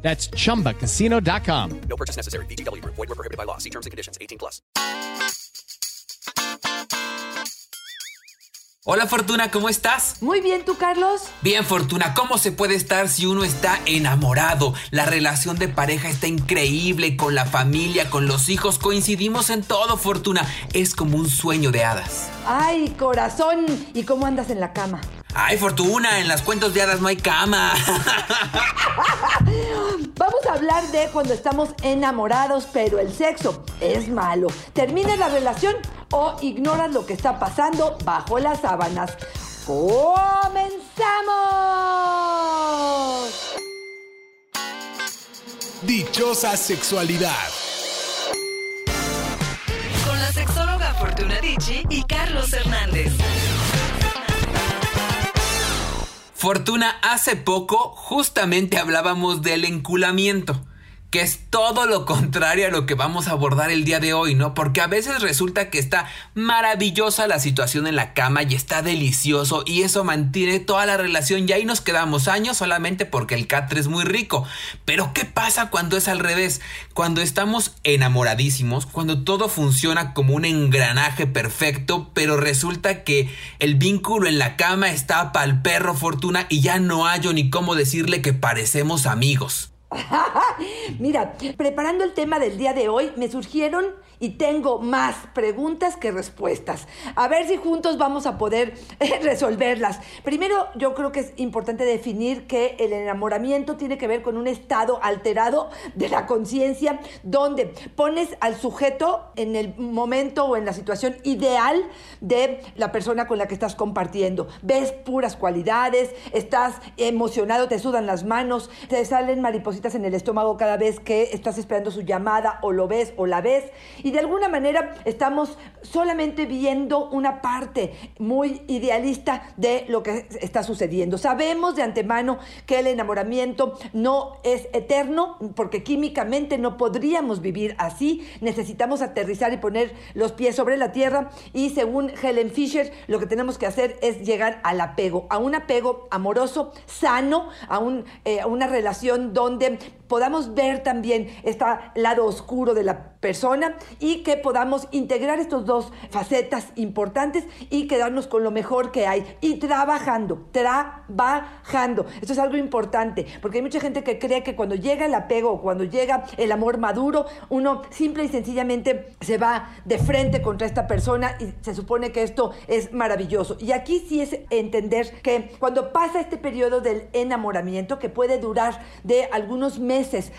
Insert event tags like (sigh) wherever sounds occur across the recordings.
That's chumbacasino.com. No purchase necessary. BGW. Void were prohibited by law. See terms and conditions. 18 plus. Hola Fortuna, ¿cómo estás? Muy bien, ¿tú, Carlos? Bien, Fortuna, ¿cómo se puede estar si uno está enamorado? La relación de pareja está increíble, con la familia, con los hijos, coincidimos en todo, Fortuna. Es como un sueño de hadas. Ay, corazón, ¿y cómo andas en la cama? Ay, Fortuna, en las cuentos de hadas no hay cama. (laughs) Vamos a hablar de cuando estamos enamorados, pero el sexo es malo. Termina la relación o ignoras lo que está pasando bajo las sábanas. ¡Comenzamos! Dichosa sexualidad. Con la sexóloga Fortuna Dicci y Carlos Hernández. Fortuna, hace poco justamente hablábamos del enculamiento, que es todo lo contrario a lo que vamos a abordar el día de hoy, ¿no? Porque a veces resulta que está maravillosa la situación en la cama y está delicioso y eso mantiene toda la relación y ahí nos quedamos años solamente porque el catre es muy rico. Pero ¿qué pasa cuando es al revés? Cuando estamos enamoradísimos, cuando todo funciona como un engranaje perfecto, pero resulta que el vínculo en la cama está pa'l perro fortuna y ya no hallo ni cómo decirle que parecemos amigos. (laughs) Mira, preparando el tema del día de hoy, me surgieron y tengo más preguntas que respuestas. A ver si juntos vamos a poder (laughs) eh, resolverlas. Primero, yo creo que es importante definir que el enamoramiento tiene que ver con un estado alterado de la conciencia donde pones al sujeto en el momento o en la situación ideal de la persona con la que estás compartiendo. Ves puras cualidades, estás emocionado, te sudan las manos, te salen maripositas en el estómago cada vez que estás esperando su llamada o lo ves o la ves. De alguna manera estamos solamente viendo una parte muy idealista de lo que está sucediendo. Sabemos de antemano que el enamoramiento no es eterno porque químicamente no podríamos vivir así. Necesitamos aterrizar y poner los pies sobre la tierra y según Helen Fisher lo que tenemos que hacer es llegar al apego, a un apego amoroso, sano, a, un, eh, a una relación donde podamos ver también este lado oscuro de la persona y que podamos integrar estos dos facetas importantes y quedarnos con lo mejor que hay y trabajando, trabajando. Esto es algo importante porque hay mucha gente que cree que cuando llega el apego o cuando llega el amor maduro, uno simple y sencillamente se va de frente contra esta persona y se supone que esto es maravilloso. Y aquí sí es entender que cuando pasa este periodo del enamoramiento que puede durar de algunos meses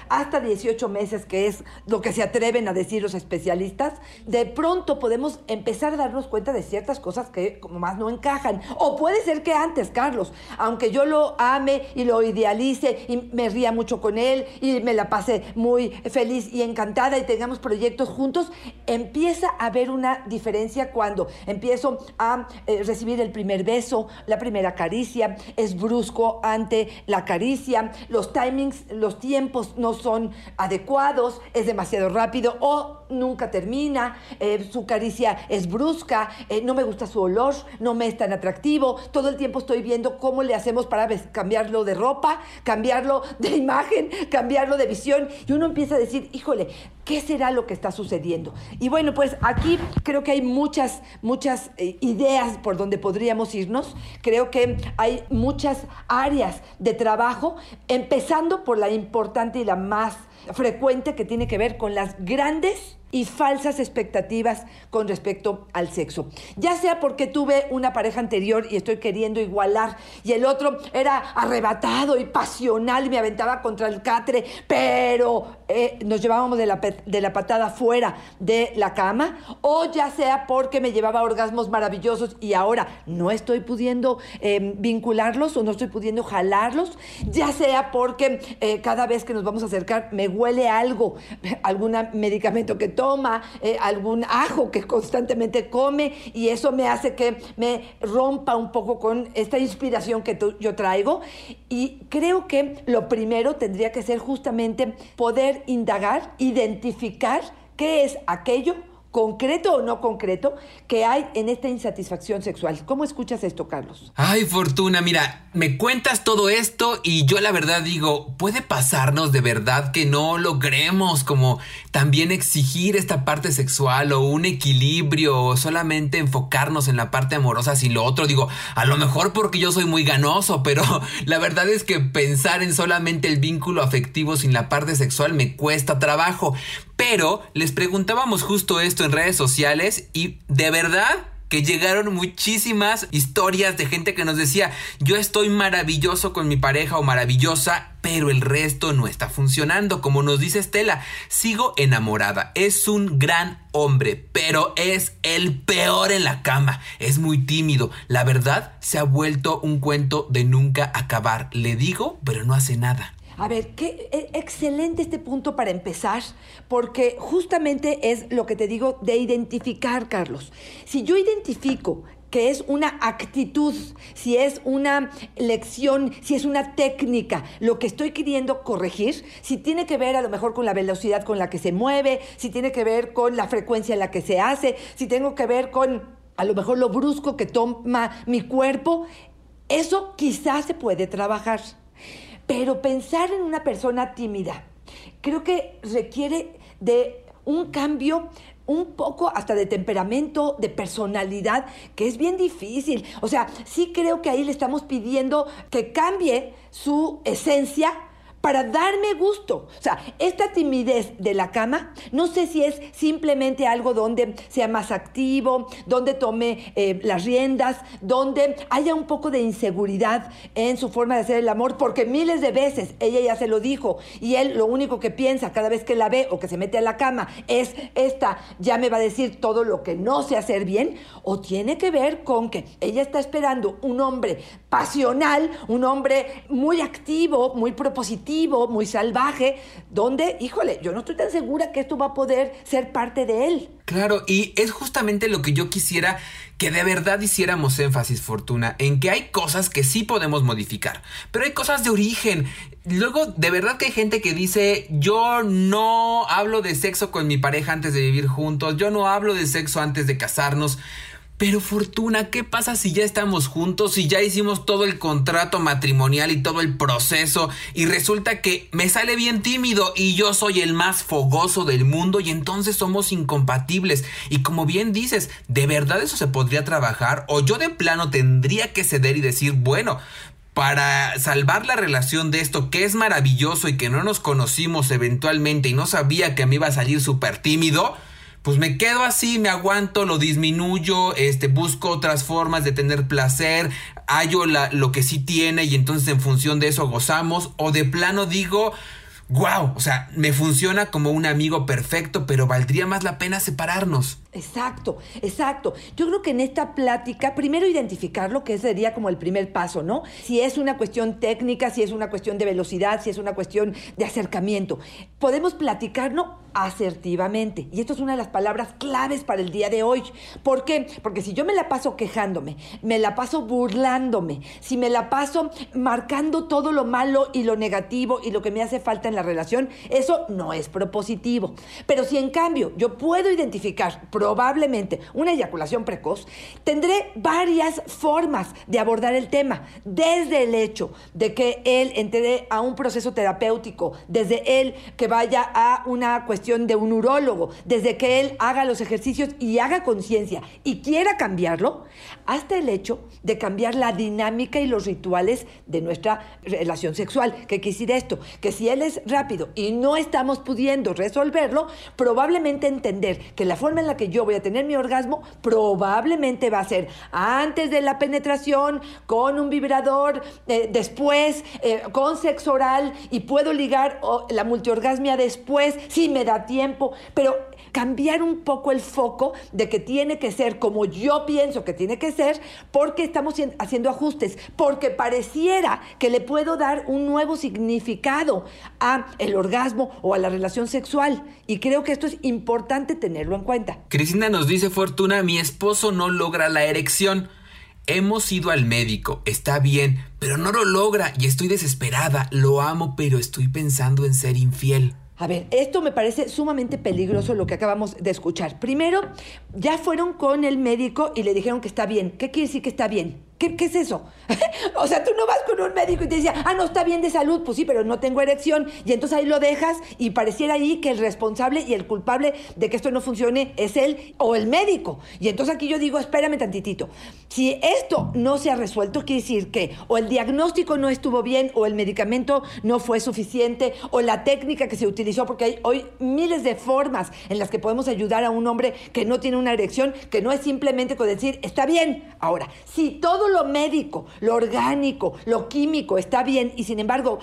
hasta 18 meses, que es lo que se atreven a decir los especialistas, de pronto podemos empezar a darnos cuenta de ciertas cosas que como más no encajan. O puede ser que antes, Carlos, aunque yo lo ame y lo idealice y me ría mucho con él y me la pase muy feliz y encantada y tengamos proyectos juntos, empieza a haber una diferencia cuando empiezo a eh, recibir el primer beso, la primera caricia, es brusco ante la caricia, los timings, los tiempos no son adecuados, es demasiado rápido o nunca termina, eh, su caricia es brusca, eh, no me gusta su olor, no me es tan atractivo, todo el tiempo estoy viendo cómo le hacemos para cambiarlo de ropa, cambiarlo de imagen, cambiarlo de visión. Y uno empieza a decir, híjole, ¿qué será lo que está sucediendo? Y bueno, pues aquí creo que hay muchas, muchas eh, ideas por donde podríamos irnos, creo que hay muchas áreas de trabajo, empezando por la importante y la más frecuente que tiene que ver con las grandes y falsas expectativas con respecto al sexo. Ya sea porque tuve una pareja anterior y estoy queriendo igualar y el otro era arrebatado y pasional y me aventaba contra el catre, pero eh, nos llevábamos de la, de la patada fuera de la cama, o ya sea porque me llevaba orgasmos maravillosos y ahora no estoy pudiendo eh, vincularlos o no estoy pudiendo jalarlos, ya sea porque eh, cada vez que nos vamos a acercar me huele algo, (laughs) algún medicamento que toma, eh, algún ajo que constantemente come y eso me hace que me rompa un poco con esta inspiración que yo traigo. Y creo que lo primero tendría que ser justamente poder indagar, identificar qué es aquello concreto o no concreto que hay en esta insatisfacción sexual. ¿Cómo escuchas esto, Carlos? Ay, Fortuna, mira, me cuentas todo esto y yo la verdad digo, puede pasarnos de verdad que no logremos como también exigir esta parte sexual o un equilibrio o solamente enfocarnos en la parte amorosa sin lo otro. Digo, a lo mejor porque yo soy muy ganoso, pero (laughs) la verdad es que pensar en solamente el vínculo afectivo sin la parte sexual me cuesta trabajo. Pero les preguntábamos justo esto en redes sociales y de verdad que llegaron muchísimas historias de gente que nos decía, yo estoy maravilloso con mi pareja o maravillosa, pero el resto no está funcionando. Como nos dice Estela, sigo enamorada, es un gran hombre, pero es el peor en la cama, es muy tímido. La verdad, se ha vuelto un cuento de nunca acabar. Le digo, pero no hace nada. A ver, qué e- excelente este punto para empezar, porque justamente es lo que te digo de identificar, Carlos. Si yo identifico que es una actitud, si es una lección, si es una técnica, lo que estoy queriendo corregir, si tiene que ver a lo mejor con la velocidad con la que se mueve, si tiene que ver con la frecuencia en la que se hace, si tengo que ver con a lo mejor lo brusco que toma mi cuerpo, eso quizás se puede trabajar. Pero pensar en una persona tímida, creo que requiere de un cambio un poco hasta de temperamento, de personalidad, que es bien difícil. O sea, sí creo que ahí le estamos pidiendo que cambie su esencia para darme gusto. O sea, esta timidez de la cama, no sé si es simplemente algo donde sea más activo, donde tome eh, las riendas, donde haya un poco de inseguridad en su forma de hacer el amor, porque miles de veces ella ya se lo dijo y él lo único que piensa cada vez que la ve o que se mete a la cama es esta, ya me va a decir todo lo que no sé hacer bien, o tiene que ver con que ella está esperando un hombre pasional, un hombre muy activo, muy propositivo, muy salvaje, donde, híjole, yo no estoy tan segura que esto va a poder ser parte de él. Claro, y es justamente lo que yo quisiera que de verdad hiciéramos énfasis, Fortuna, en que hay cosas que sí podemos modificar, pero hay cosas de origen. Luego, de verdad que hay gente que dice, yo no hablo de sexo con mi pareja antes de vivir juntos, yo no hablo de sexo antes de casarnos. Pero Fortuna, ¿qué pasa si ya estamos juntos y ya hicimos todo el contrato matrimonial y todo el proceso y resulta que me sale bien tímido y yo soy el más fogoso del mundo y entonces somos incompatibles? Y como bien dices, ¿de verdad eso se podría trabajar? ¿O yo de plano tendría que ceder y decir, bueno, para salvar la relación de esto que es maravilloso y que no nos conocimos eventualmente y no sabía que me iba a salir súper tímido? Pues me quedo así, me aguanto, lo disminuyo, este, busco otras formas de tener placer, hallo lo que sí tiene y entonces en función de eso gozamos, o de plano digo, wow, o sea, me funciona como un amigo perfecto, pero valdría más la pena separarnos. Exacto, exacto. Yo creo que en esta plática, primero identificarlo, que sería como el primer paso, ¿no? Si es una cuestión técnica, si es una cuestión de velocidad, si es una cuestión de acercamiento. Podemos platicarlo asertivamente. Y esto es una de las palabras claves para el día de hoy. ¿Por qué? Porque si yo me la paso quejándome, me la paso burlándome, si me la paso marcando todo lo malo y lo negativo y lo que me hace falta en la relación, eso no es propositivo. Pero si en cambio yo puedo identificar probablemente una eyaculación precoz, tendré varias formas de abordar el tema, desde el hecho de que él entre a un proceso terapéutico, desde él que vaya a una cuestión de un urólogo, desde que él haga los ejercicios y haga conciencia y quiera cambiarlo, hasta el hecho de cambiar la dinámica y los rituales de nuestra relación sexual. ¿Qué quisiera esto? Que si él es rápido y no estamos pudiendo resolverlo, probablemente entender que la forma en la que yo voy a tener mi orgasmo probablemente va a ser antes de la penetración, con un vibrador, eh, después eh, con sexo oral y puedo ligar la multiorgasmia después, si me da tiempo, pero cambiar un poco el foco de que tiene que ser como yo pienso que tiene que ser, porque estamos cien- haciendo ajustes, porque pareciera que le puedo dar un nuevo significado a el orgasmo o a la relación sexual. Y creo que esto es importante tenerlo en cuenta. Cristina nos dice, Fortuna, mi esposo no logra la erección. Hemos ido al médico, está bien, pero no lo logra y estoy desesperada. Lo amo, pero estoy pensando en ser infiel. A ver, esto me parece sumamente peligroso lo que acabamos de escuchar. Primero, ya fueron con el médico y le dijeron que está bien. ¿Qué quiere decir que está bien? ¿Qué, es eso? (laughs) o sea, tú no vas con un médico y te dice, ah, no, está bien de salud. Pues sí, pero no tengo erección. Y entonces ahí lo dejas y pareciera ahí que el responsable y el culpable de que esto no funcione es él o el médico. Y entonces aquí yo digo, espérame tantitito. Si esto no se ha resuelto, quiere decir que o el diagnóstico no estuvo bien o el medicamento no fue suficiente o la técnica que se utilizó, porque hay hoy miles de formas en las que podemos ayudar a un hombre que no tiene una erección, que no es simplemente con decir, está bien. Ahora, si todo lo médico, lo orgánico, lo químico está bien y sin embargo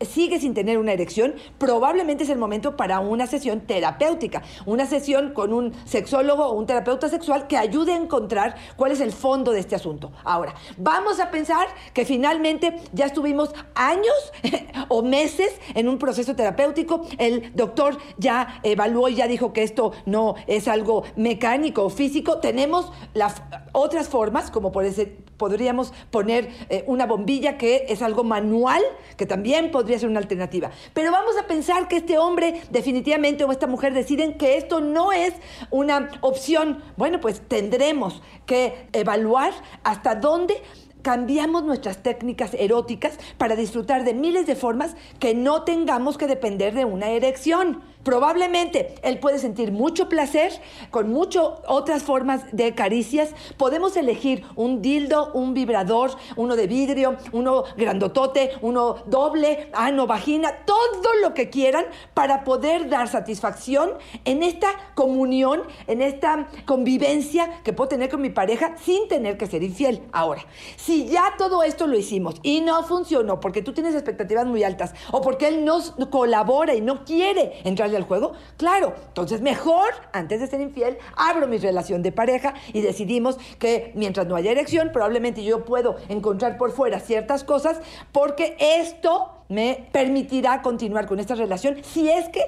sigue sin tener una erección, probablemente es el momento para una sesión terapéutica, una sesión con un sexólogo o un terapeuta sexual que ayude a encontrar cuál es el fondo de este asunto. Ahora, vamos a pensar que finalmente ya estuvimos años (laughs) o meses en un proceso terapéutico, el doctor ya evaluó y ya dijo que esto no es algo mecánico o físico, tenemos las otras formas, como por ese, podríamos poner eh, una bombilla que es algo manual, que también podría ser una alternativa. Pero vamos a pensar que este hombre definitivamente o esta mujer deciden que esto no es una opción. Bueno, pues tendremos que evaluar hasta dónde cambiamos nuestras técnicas eróticas para disfrutar de miles de formas que no tengamos que depender de una erección. Probablemente él puede sentir mucho placer con muchas otras formas de caricias. Podemos elegir un dildo, un vibrador, uno de vidrio, uno grandotote, uno doble, ano, vagina, todo lo que quieran para poder dar satisfacción en esta comunión, en esta convivencia que puedo tener con mi pareja sin tener que ser infiel. Ahora, si ya todo esto lo hicimos y no funcionó porque tú tienes expectativas muy altas o porque él no colabora y no quiere entrarle al juego, claro, entonces mejor, antes de ser infiel, abro mi relación de pareja y decidimos que mientras no haya erección, probablemente yo puedo encontrar por fuera ciertas cosas porque esto me permitirá continuar con esta relación si es que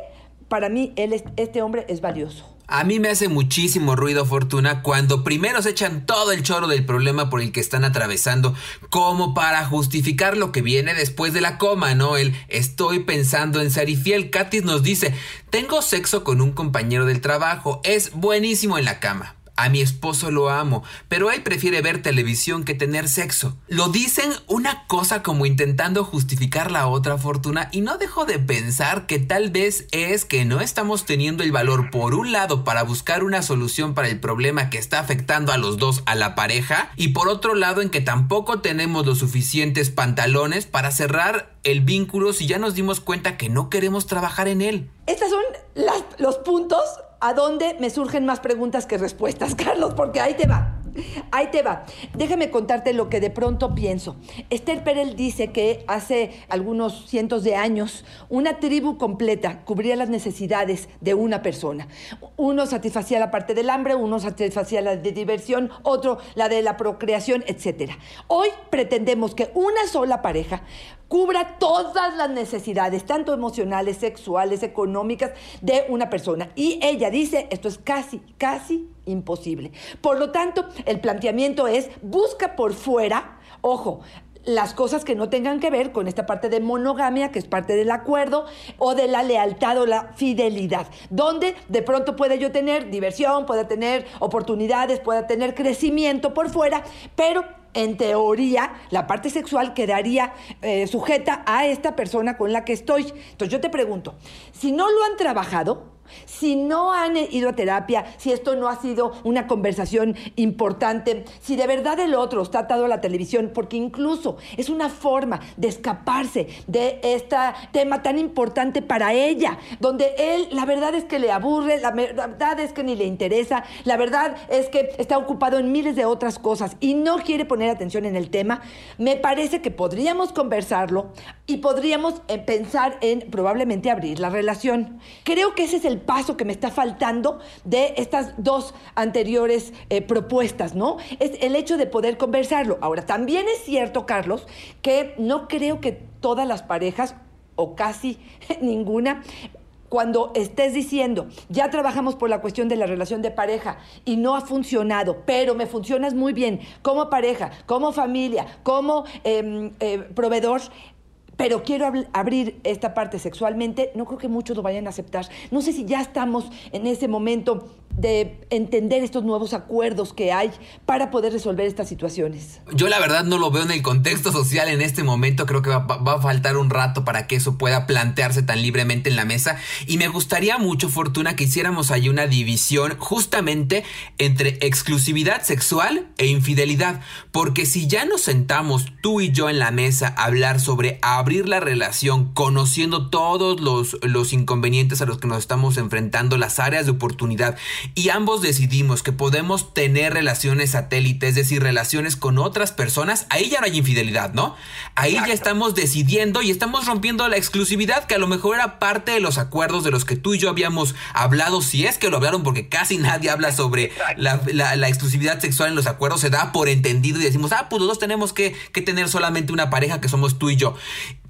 para mí él es- este hombre es valioso. A mí me hace muchísimo ruido, Fortuna, cuando primero se echan todo el choro del problema por el que están atravesando, como para justificar lo que viene después de la coma, ¿no? El estoy pensando en ser infiel. Katis nos dice, tengo sexo con un compañero del trabajo, es buenísimo en la cama. A mi esposo lo amo, pero él prefiere ver televisión que tener sexo. Lo dicen una cosa como intentando justificar la otra fortuna y no dejo de pensar que tal vez es que no estamos teniendo el valor por un lado para buscar una solución para el problema que está afectando a los dos a la pareja y por otro lado en que tampoco tenemos los suficientes pantalones para cerrar el vínculo si ya nos dimos cuenta que no queremos trabajar en él. Estos son los puntos a donde me surgen más preguntas que respuestas, (laughs) Carlos, porque ahí te va. Ahí te va. Déjame contarte lo que de pronto pienso. Esther Perel dice que hace algunos cientos de años una tribu completa cubría las necesidades de una persona. Uno satisfacía la parte del hambre, uno satisfacía la de diversión, otro la de la procreación, etc. Hoy pretendemos que una sola pareja cubra todas las necesidades, tanto emocionales, sexuales, económicas, de una persona. Y ella dice, esto es casi, casi imposible. Por lo tanto, el planteamiento es, busca por fuera, ojo, las cosas que no tengan que ver con esta parte de monogamia, que es parte del acuerdo, o de la lealtad o la fidelidad, donde de pronto puede yo tener diversión, pueda tener oportunidades, pueda tener crecimiento por fuera, pero en teoría, la parte sexual quedaría eh, sujeta a esta persona con la que estoy. Entonces yo te pregunto, si no lo han trabajado, Si no han ido a terapia, si esto no ha sido una conversación importante, si de verdad el otro está atado a la televisión, porque incluso es una forma de escaparse de este tema tan importante para ella, donde él la verdad es que le aburre, la verdad es que ni le interesa, la verdad es que está ocupado en miles de otras cosas y no quiere poner atención en el tema, me parece que podríamos conversarlo y podríamos eh, pensar en probablemente abrir la relación. Creo que ese es el paso que me está faltando de estas dos anteriores eh, propuestas, ¿no? Es el hecho de poder conversarlo. Ahora, también es cierto, Carlos, que no creo que todas las parejas, o casi (laughs) ninguna, cuando estés diciendo, ya trabajamos por la cuestión de la relación de pareja y no ha funcionado, pero me funcionas muy bien como pareja, como familia, como em, eh, proveedor, pero quiero abrir esta parte sexualmente, no creo que muchos lo vayan a aceptar. No sé si ya estamos en ese momento de entender estos nuevos acuerdos que hay para poder resolver estas situaciones. Yo la verdad no lo veo en el contexto social en este momento, creo que va, a faltar un rato para que eso pueda plantearse tan libremente en la mesa y me gustaría mucho, Fortuna, que hiciéramos ahí una división justamente entre exclusividad sexual e infidelidad, porque si ya nos sentamos tú y yo en la mesa a hablar sobre abrir la relación, conociendo todos los, los inconvenientes a los que nos estamos enfrentando, las áreas de oportunidad, y ambos decidimos que podemos tener relaciones satélite, es decir, relaciones con otras personas, ahí ya no hay infidelidad, ¿no? Ahí ya estamos decidiendo y estamos rompiendo la exclusividad que a lo mejor era parte de los acuerdos de los que tú y yo habíamos hablado, si es que lo hablaron, porque casi nadie habla sobre la, exclusividad sexual en los acuerdos, se da por entendido y decimos, ah, pues los dos tenemos que, que tener solamente una pareja que somos tú y yo.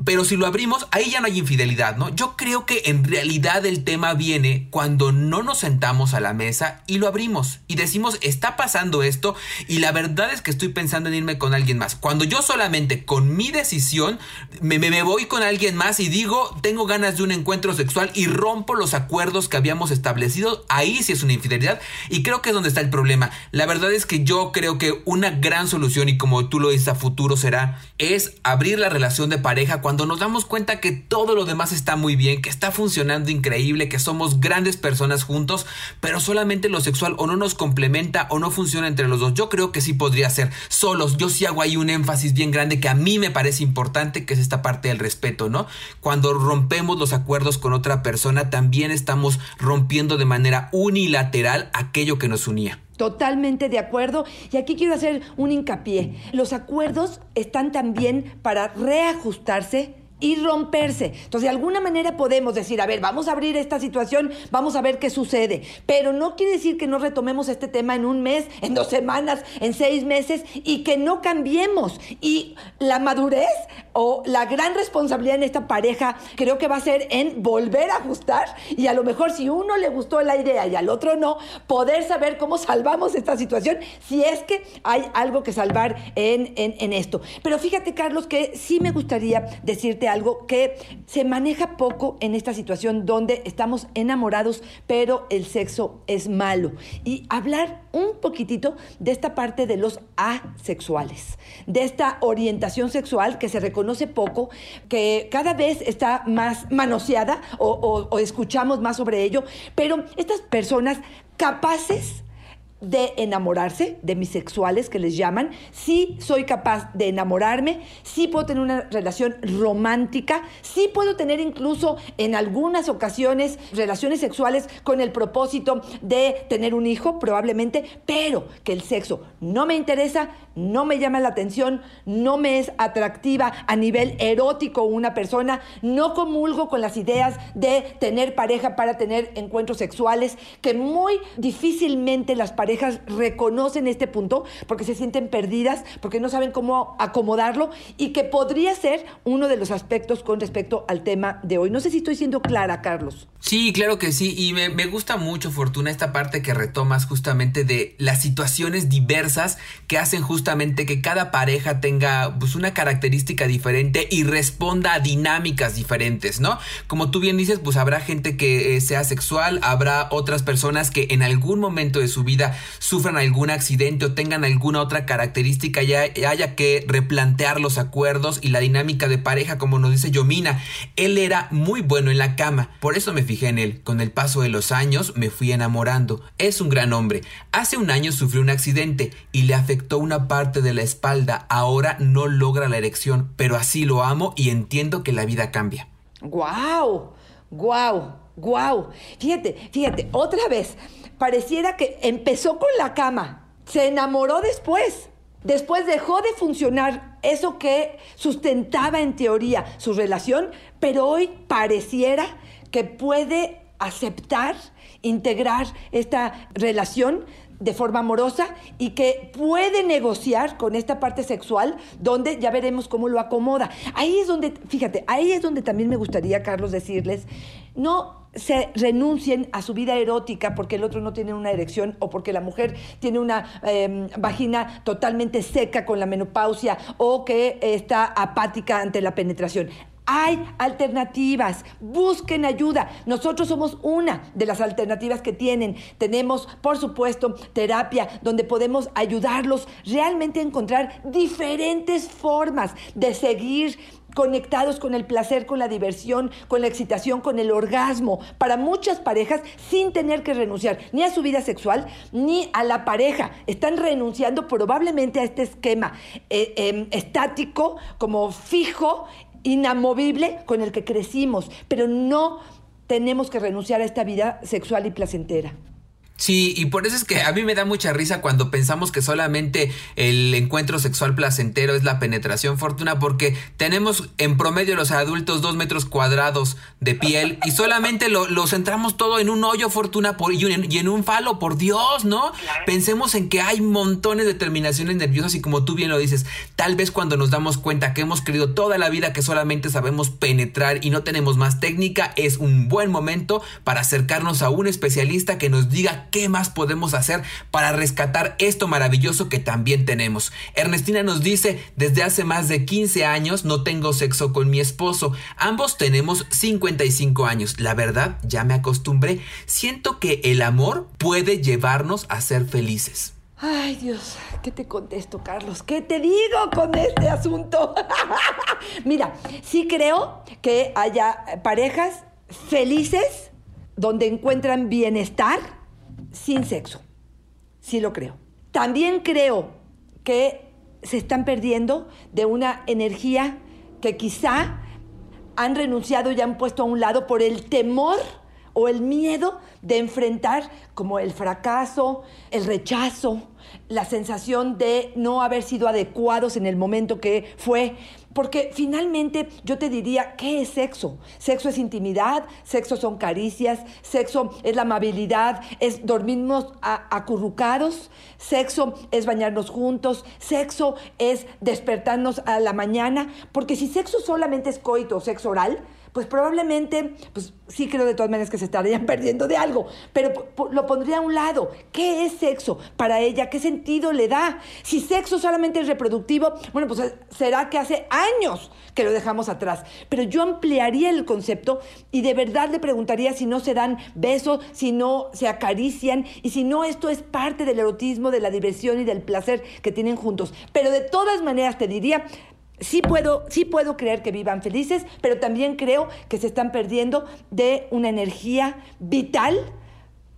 Pero si lo abrimos, ahí ya no hay infidelidad, ¿no? Yo creo que en realidad el tema viene cuando no nos sentamos a la mesa y lo abrimos y decimos, está pasando esto y la verdad es que estoy pensando en irme con alguien más. Cuando yo solamente con mi decisión me, me, voy con alguien más y digo, tengo ganas de un encuentro sexual y rompo los acuerdos que habíamos establecido, ahí sí es una infidelidad y creo que es donde está el problema. La verdad es que yo creo que una gran solución y como tú lo dices a futuro será, es abrir la relación de cuando nos damos cuenta que todo lo demás está muy bien, que está funcionando increíble, que somos grandes personas juntos, pero solamente lo sexual o no nos complementa o no funciona entre los dos. Yo creo que sí podría ser solos. Yo sí hago ahí un énfasis bien grande que a mí me parece importante, que es esta parte del respeto, ¿no? Cuando rompemos los acuerdos con otra persona, también estamos rompiendo de manera unilateral aquello que nos unía. Totalmente de acuerdo. Y aquí quiero hacer un hincapié. Los acuerdos están también para reajustarse y romperse. Entonces, de alguna manera podemos decir, a ver, vamos a abrir esta situación, vamos a ver qué sucede. Pero no quiere decir que no retomemos este tema en un mes, en dos semanas, en seis meses y que no cambiemos. Y la madurez o la gran responsabilidad en esta pareja creo que va a ser en volver a ajustar y a lo mejor si uno le gustó la idea y al otro no, poder saber cómo salvamos esta situación si es que hay algo que salvar en, en, en esto. Pero fíjate, Carlos, que sí me gustaría decirte algo que se maneja poco en esta situación donde estamos enamorados, pero el sexo es malo. Y hablar un poquitito de esta parte de los asexuales, de esta orientación sexual que se reconoce poco, que cada vez está más manoseada o, o escuchamos más sobre ello, pero estas personas capaces de enamorarse, de mis sexuales que les llaman, sí soy capaz de enamorarme, sí puedo tener una relación romántica, sí puedo tener incluso en algunas ocasiones relaciones sexuales con el propósito de tener un hijo, probablemente, pero que el sexo no me interesa, no me llama la atención, no me es atractiva a nivel erótico una persona, no comulgo con las ideas de tener pareja para tener encuentros sexuales, que muy difícilmente las parejas reconocen este punto porque se sienten perdidas, porque no saben cómo acomodarlo y que podría ser uno de los aspectos con respecto al tema de hoy. No sé si estoy siendo clara, Carlos. Sí, claro que sí. Y me, gusta mucho, Fortuna, esta parte que retomas justamente de las situaciones diversas que hacen justamente que cada pareja tenga pues, una característica diferente y responda a dinámicas diferentes, ¿no? Como tú bien dices, pues habrá gente que eh, sea sexual, habrá otras personas que en algún momento de su vida sufran algún accidente o tengan alguna otra característica y haya que replantear los acuerdos y la dinámica de pareja, como nos dice Yomina. Él era muy bueno en la cama, por eso me fijé en él. Con el paso de los años me fui enamorando. Es un gran hombre. Hace un año sufrió un accidente y le afectó una parte de la espalda. Ahora no logra la erección, pero así lo amo y entiendo que la vida cambia. ¡Guau! ¡Guau! ¡Guau! Fíjate, fíjate, otra vez, pareciera que empezó con la cama, se enamoró después. Después dejó de funcionar eso que sustentaba en teoría su relación, pero hoy pareciera que puede aceptar, integrar esta relación de forma amorosa y que puede negociar con esta parte sexual donde ya veremos cómo lo acomoda. Ahí es donde, fíjate, ahí es donde también me gustaría, Carlos, decirles, no se renuncien a su vida erótica porque el otro no tiene una erección o porque la mujer tiene una em, vagina totalmente seca con la menopausia o que está apática ante la penetración. Hay alternativas, busquen ayuda. Nosotros somos una de las alternativas que tienen. Tenemos, por supuesto, terapia donde podemos ayudarlos realmente a encontrar diferentes formas de seguir conectados con el placer, con la diversión, con la excitación, con el orgasmo, para muchas parejas sin tener que renunciar ni a su vida sexual ni a la pareja. Están renunciando probablemente a este esquema eh, em, estático, como fijo, inamovible con el que crecimos, pero no tenemos que renunciar a esta vida sexual y placentera. Sí, y por eso es que a mí me da mucha risa cuando pensamos que solamente el encuentro sexual placentero es la penetración fortuna, porque tenemos en promedio los adultos dos metros cuadrados de piel y solamente lo, centramos todo en un hoyo fortuna por, y, en, un falo, por Dios, ¿no? Pensemos en que hay montones de terminaciones nerviosas y como tú bien lo dices, tal vez cuando nos damos cuenta que hemos creído toda la vida que solamente sabemos penetrar y no tenemos más técnica, es un buen momento para acercarnos a un especialista que nos diga qué más podemos hacer para rescatar esto maravilloso que también tenemos. Ernestina nos dice, desde hace más de 15 años no tengo sexo con mi esposo. Ambos tenemos 55 años. La verdad, ya me acostumbré. Siento que el amor puede llevarnos a ser felices. Ay Dios, ¿qué te contesto, Carlos? ¿Qué te digo con este asunto? (laughs) Mira, sí creo que haya parejas felices donde encuentran bienestar sin sexo. Sí lo creo. También creo que se están perdiendo de una energía que quizá han renunciado y han puesto a un lado por el temor o el miedo de enfrentar como el fracaso, el rechazo, la sensación de no haber sido adecuados en el momento que fue. Porque finalmente yo te diría, ¿qué es sexo? Sexo es intimidad, sexo son caricias, sexo es la amabilidad, es dormirnos acurrucados, sexo es bañarnos juntos, sexo es despertarnos a la mañana, porque si sexo solamente es coito o sexo oral, pues probablemente, pues sí creo de todas maneras que se estarían (laughs) perdiendo de algo, pero lo pondría a un lado. ¿Qué es sexo para ella? ¿Qué sentido le da? Si sexo solamente es reproductivo, bueno, pues será que hace años que lo dejamos atrás. Pero yo ampliaría el concepto y de verdad le preguntaría si no se dan besos, si no se acarician y si no esto es parte del erotismo, de la diversión y del placer que tienen juntos. Pero de todas maneras te diría, sí puedo, sí puedo creer que vivan felices, pero también creo que se están perdiendo de una energía vital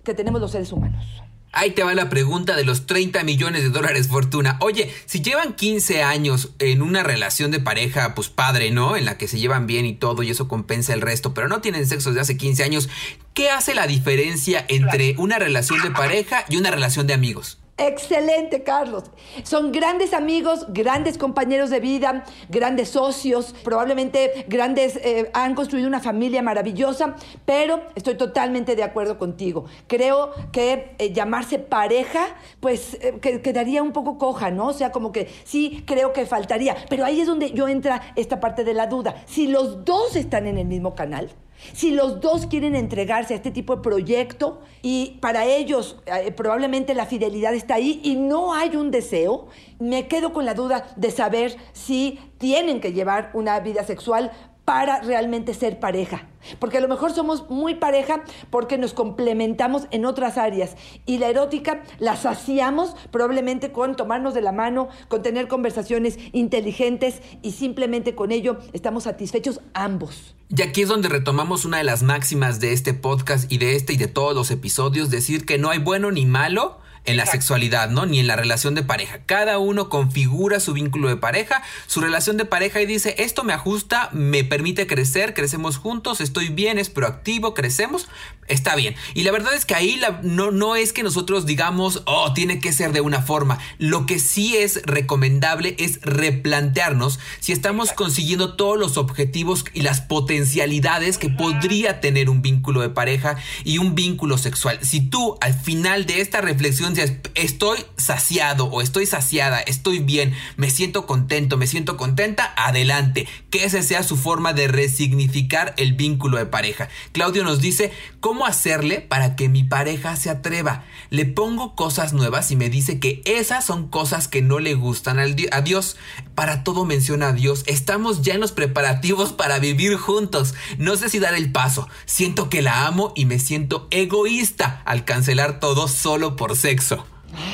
que tenemos los seres humanos. Ahí te va la pregunta de los 30 millones de dólares fortuna. Oye, si llevan 15 años en una relación de pareja, pues padre, ¿no? En la que se llevan bien y todo y eso compensa el resto, pero no tienen sexo desde hace 15 años, ¿qué hace la diferencia entre una relación de pareja y una relación de amigos? Excelente, Carlos. Son grandes amigos, grandes compañeros de vida, grandes socios, probablemente grandes, eh, han construido una familia maravillosa, pero estoy totalmente de acuerdo contigo. Creo que eh, llamarse pareja, pues eh, quedaría un poco coja, ¿no? O sea, como que sí creo que faltaría, pero ahí es donde yo entra esta parte de la duda. Si los dos están en el mismo canal, si los dos quieren entregarse a este tipo de proyecto y para ellos eh, probablemente la fidelidad está ahí y no hay un deseo, me quedo con la duda de saber si tienen que llevar una vida sexual para realmente ser pareja. Porque a lo mejor somos muy pareja porque nos complementamos en otras áreas. Y la erótica la saciamos probablemente con tomarnos de la mano, con tener conversaciones inteligentes y simplemente con ello estamos satisfechos ambos. Y aquí es donde retomamos una de las máximas de este podcast y de este y de todos los episodios, decir que no hay bueno ni malo, en la sexualidad, ¿no? Ni en la relación de pareja. Cada uno configura su vínculo de pareja, su relación de pareja y dice, esto me ajusta, me permite crecer, crecemos juntos, estoy bien, es proactivo, crecemos, está bien. Y la verdad es que ahí no, no es que nosotros digamos, oh, tiene que ser de una forma. Lo que sí es recomendable es replantearnos si estamos consiguiendo todos los objetivos y las potencialidades que podría tener un vínculo de pareja y un vínculo sexual. Si tú al final de esta reflexión estoy saciado o estoy saciada, estoy bien, me siento contento, me siento contenta, adelante. Que esa sea su forma de resignificar el vínculo de pareja. Claudio nos dice, ¿cómo hacerle para que mi pareja se atreva? Le pongo cosas nuevas y me dice que esas son cosas que no le gustan a Dios. Para todo menciona a Dios. Estamos ya en los preparativos para vivir juntos. No sé si dar el paso. Siento que la amo y me siento egoísta al cancelar todo solo por sexo.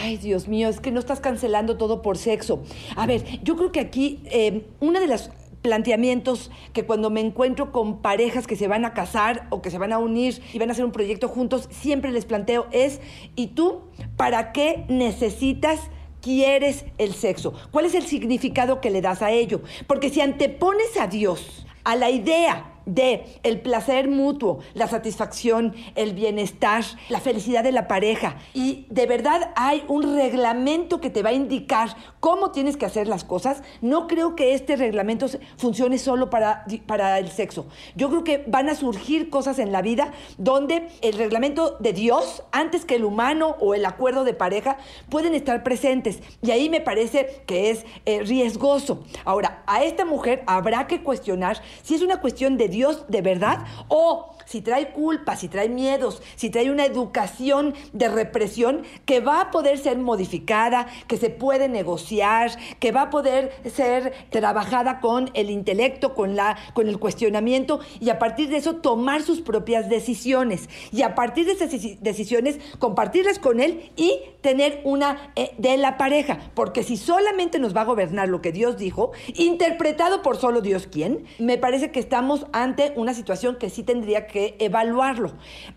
Ay, Dios mío, es que no estás cancelando todo por sexo. A ver, yo creo que aquí eh, una de las planteamientos que cuando me encuentro con parejas que se van a casar o que se van a unir y van a hacer un proyecto juntos, siempre les planteo es, ¿y tú para qué necesitas, quieres el sexo? ¿Cuál es el significado que le das a ello? Porque si antepones a Dios, a la idea de el placer mutuo, la satisfacción, el bienestar, la felicidad de la pareja. Y de verdad hay un reglamento que te va a indicar cómo tienes que hacer las cosas. No creo que este reglamento funcione solo para, para el sexo. Yo creo que van a surgir cosas en la vida donde el reglamento de Dios, antes que el humano o el acuerdo de pareja, pueden estar presentes. Y ahí me parece que es eh, riesgoso. Ahora, a esta mujer habrá que cuestionar si es una cuestión de Dios de verdad o si trae culpa, si trae miedos, si trae una educación de represión que va a poder ser modificada, que se puede negociar, que va a poder ser trabajada con el intelecto, con, la, con el cuestionamiento y a partir de eso tomar sus propias decisiones y a partir de esas decisiones compartirlas con él y tener una eh, de la pareja, porque si solamente nos va a gobernar lo que Dios dijo, interpretado por solo Dios quién, me parece que estamos ante una situación que sí tendría que evaluarlo.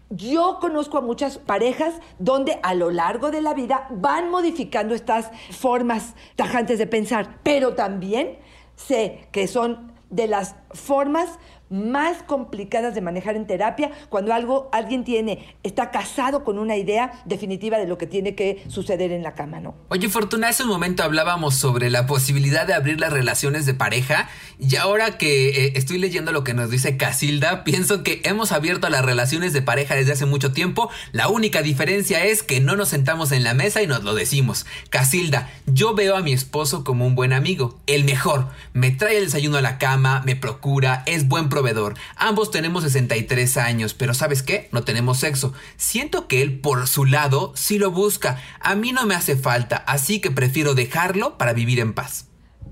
Yo conozco a muchas parejas donde a lo largo de la vida van modificando estas formas tajantes de pensar, pero también sé que son de las formas más complicadas de manejar en terapia cuando algo, alguien tiene, está casado con una idea definitiva de lo que tiene que suceder en la cama, ¿no? Oye, Fortuna, hace un momento hablábamos sobre la posibilidad de abrir las relaciones de pareja y ahora que eh, estoy leyendo lo que nos dice Casilda, (laughs) pienso que hemos abierto las relaciones de pareja desde hace mucho tiempo. La única diferencia es que no nos sentamos en la mesa y nos lo decimos. Casilda, yo veo a mi esposo como un buen amigo, el mejor. Me trae el desayuno a la cama, me es buen proveedor. Ambos tenemos 63 años, pero ¿sabes qué? No tenemos sexo. Siento que él, por su lado, sí lo busca. A mí no me hace falta, así que prefiero dejarlo para vivir en paz.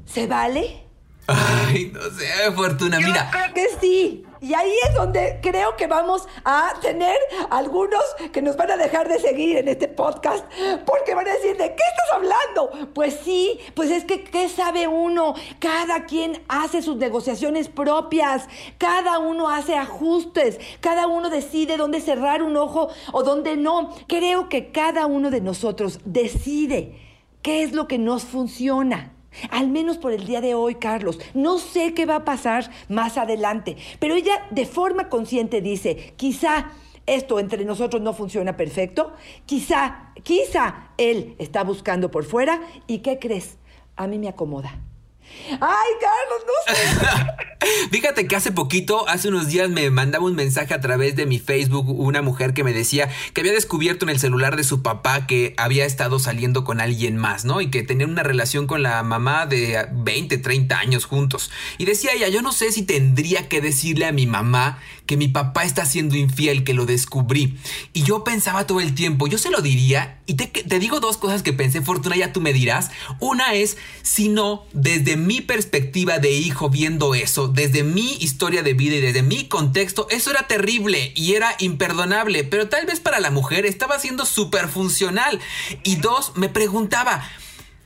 ¿Se vale? Ay, no sé, Fortuna, mira. creo que sí. Y ahí es donde creo que vamos a tener algunos que nos van a dejar de seguir en este podcast porque van a decir, ¿de qué estás hablando? Pues sí, pues es que, ¿qué sabe uno? Cada quien hace sus negociaciones propias, cada uno hace ajustes, cada uno decide dónde cerrar un ojo o dónde no. Creo que cada uno de nosotros decide qué es lo que nos funciona. Al menos por el día de hoy, Carlos. No sé qué va a pasar más adelante, pero ella de forma consciente dice, quizá esto entre nosotros no funciona perfecto, quizá, quizá él está buscando por fuera y ¿qué crees? A mí me acomoda. Ay, Carlos, no sé. (laughs) Fíjate que hace poquito, hace unos días, me mandaba un mensaje a través de mi Facebook una mujer que me decía que había descubierto en el celular de su papá que había estado saliendo con alguien más, ¿no? Y que tenían una relación con la mamá de 20, 30 años juntos. Y decía ella, yo no sé si tendría que decirle a mi mamá que mi papá está siendo infiel, que lo descubrí. Y yo pensaba todo el tiempo, yo se lo diría. Y te, te digo dos cosas que pensé, Fortuna, ya tú me dirás. Una es, si no, desde mi perspectiva de hijo viendo eso, desde mi historia de vida y desde mi contexto, eso era terrible y era imperdonable, pero tal vez para la mujer estaba siendo súper funcional. Y dos, me preguntaba,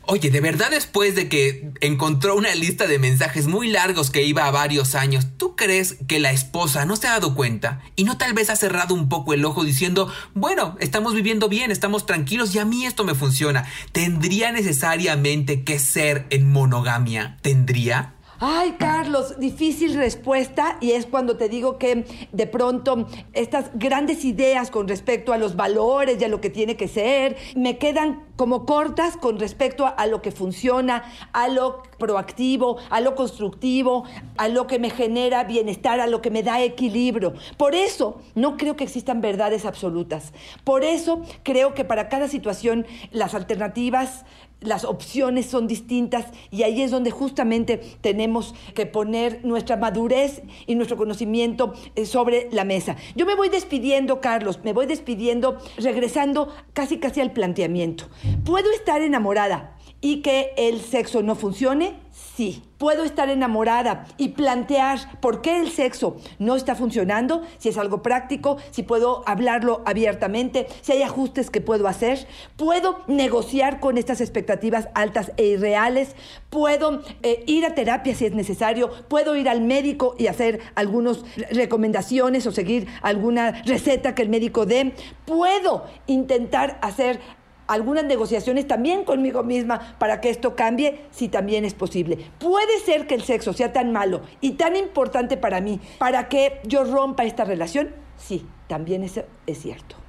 Oye, de verdad después de que encontró una lista de mensajes muy largos que iba a varios años, ¿tú crees que la esposa no se ha dado cuenta y no tal vez ha cerrado un poco el ojo diciendo, bueno, estamos viviendo bien, estamos tranquilos y a mí esto me funciona? ¿Tendría necesariamente que ser en monogamia? ¿Tendría? Ay, Carlos, difícil respuesta y es cuando te digo que de pronto estas grandes ideas con respecto a los valores y a lo que tiene que ser me quedan como cortas con respecto a, lo que funciona, a lo proactivo, a lo constructivo, a lo que me genera bienestar, a lo que me da equilibrio. Por eso no creo que existan verdades absolutas. Por eso creo que para cada situación las alternativas las opciones son distintas y ahí es donde justamente tenemos que poner nuestra madurez y nuestro conocimiento eh, sobre la mesa. Yo me voy despidiendo, Carlos, me voy despidiendo, regresando casi casi al planteamiento. ¿Puedo estar enamorada y que el sexo no funcione? Sí, puedo estar enamorada y plantear por qué el sexo no está funcionando, si es algo práctico, si puedo hablarlo abiertamente, si hay ajustes que puedo hacer, puedo negociar con estas expectativas altas e irreales, puedo eh, ir a terapia si es necesario, puedo ir al médico y hacer algunas recomendaciones o seguir alguna receta que el médico dé, puedo intentar hacer algunas negociaciones también conmigo misma para que esto cambie, si también es posible. Puede ser que el sexo sea tan malo y tan importante para mí, para que yo rompa esta relación. Sí, también es, es cierto.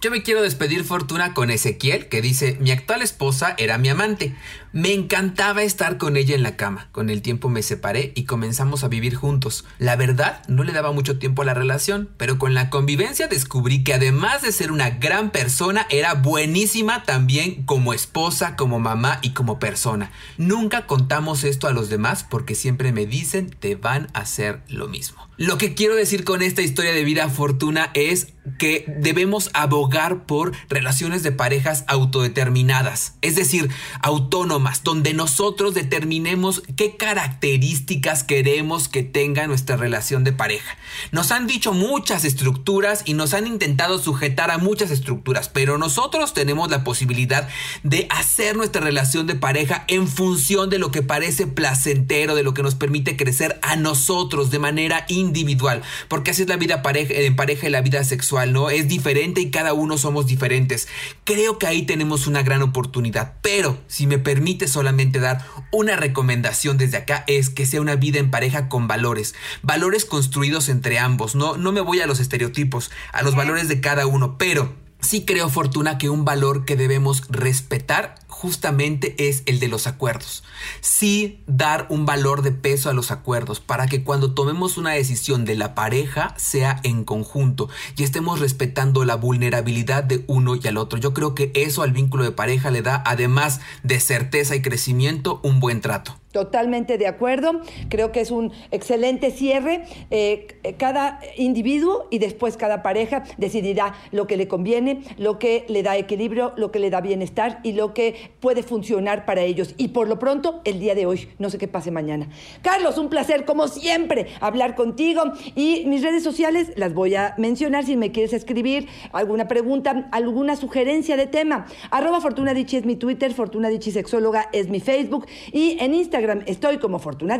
Yo me quiero despedir Fortuna con Ezequiel, que dice, mi actual esposa era mi amante. Me encantaba estar con ella en la cama. Con el tiempo me separé y comenzamos a vivir juntos. La verdad, no le daba mucho tiempo a la relación, pero con la convivencia descubrí que además de ser una gran persona, era buenísima también como esposa, como mamá y como persona. Nunca contamos esto a los demás porque siempre me dicen te van a hacer lo mismo. Lo que quiero decir con esta historia de vida fortuna es que debemos abogar por relaciones de parejas autodeterminadas, es decir, autónomas, donde nosotros determinemos qué características queremos que tenga nuestra relación de pareja. Nos han dicho muchas estructuras y nos han intentado sujetar a muchas estructuras, pero nosotros tenemos la posibilidad de hacer nuestra relación de pareja en función de lo que parece placentero, de lo que nos permite crecer a nosotros de manera individual, porque así es la vida en pareja y la vida sexual, ¿no? Es diferente y cada uno somos diferentes. Creo que ahí tenemos una gran oportunidad, pero si me permite solamente dar una recomendación desde acá es que sea una vida en pareja con valores, valores construidos entre ambos, no, no me voy a los estereotipos, a los valores de cada uno, pero sí creo, Fortuna, que un valor que debemos respetar justamente es el de los acuerdos. Sí dar un valor de peso a los acuerdos para que cuando tomemos una decisión de la pareja sea en conjunto y estemos respetando la vulnerabilidad de uno y al otro. Yo creo que eso al vínculo de pareja le da, además de certeza y crecimiento, un buen trato. Totalmente de acuerdo. Creo que es un excelente cierre. Eh, cada individuo y después cada pareja decidirá lo que le conviene, lo que le da equilibrio, lo que le da bienestar y lo que puede funcionar para ellos. Y por lo pronto, el día de hoy, no sé qué pase mañana. Carlos, un placer como siempre hablar contigo y mis redes sociales las voy a mencionar si me quieres escribir alguna pregunta, alguna sugerencia de tema. Arroba Fortuna es mi Twitter, Fortuna Sexóloga es mi Facebook y en Instagram estoy como Fortuna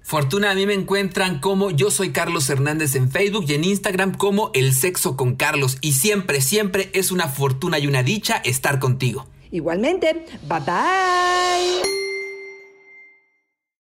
Fortuna, a mí me encuentran como yo soy Carlos Hernández en Facebook y en Instagram como El Sexo con Carlos. Y siempre, siempre es una fortuna y una dicha estar contigo. Igualmente, bye bye.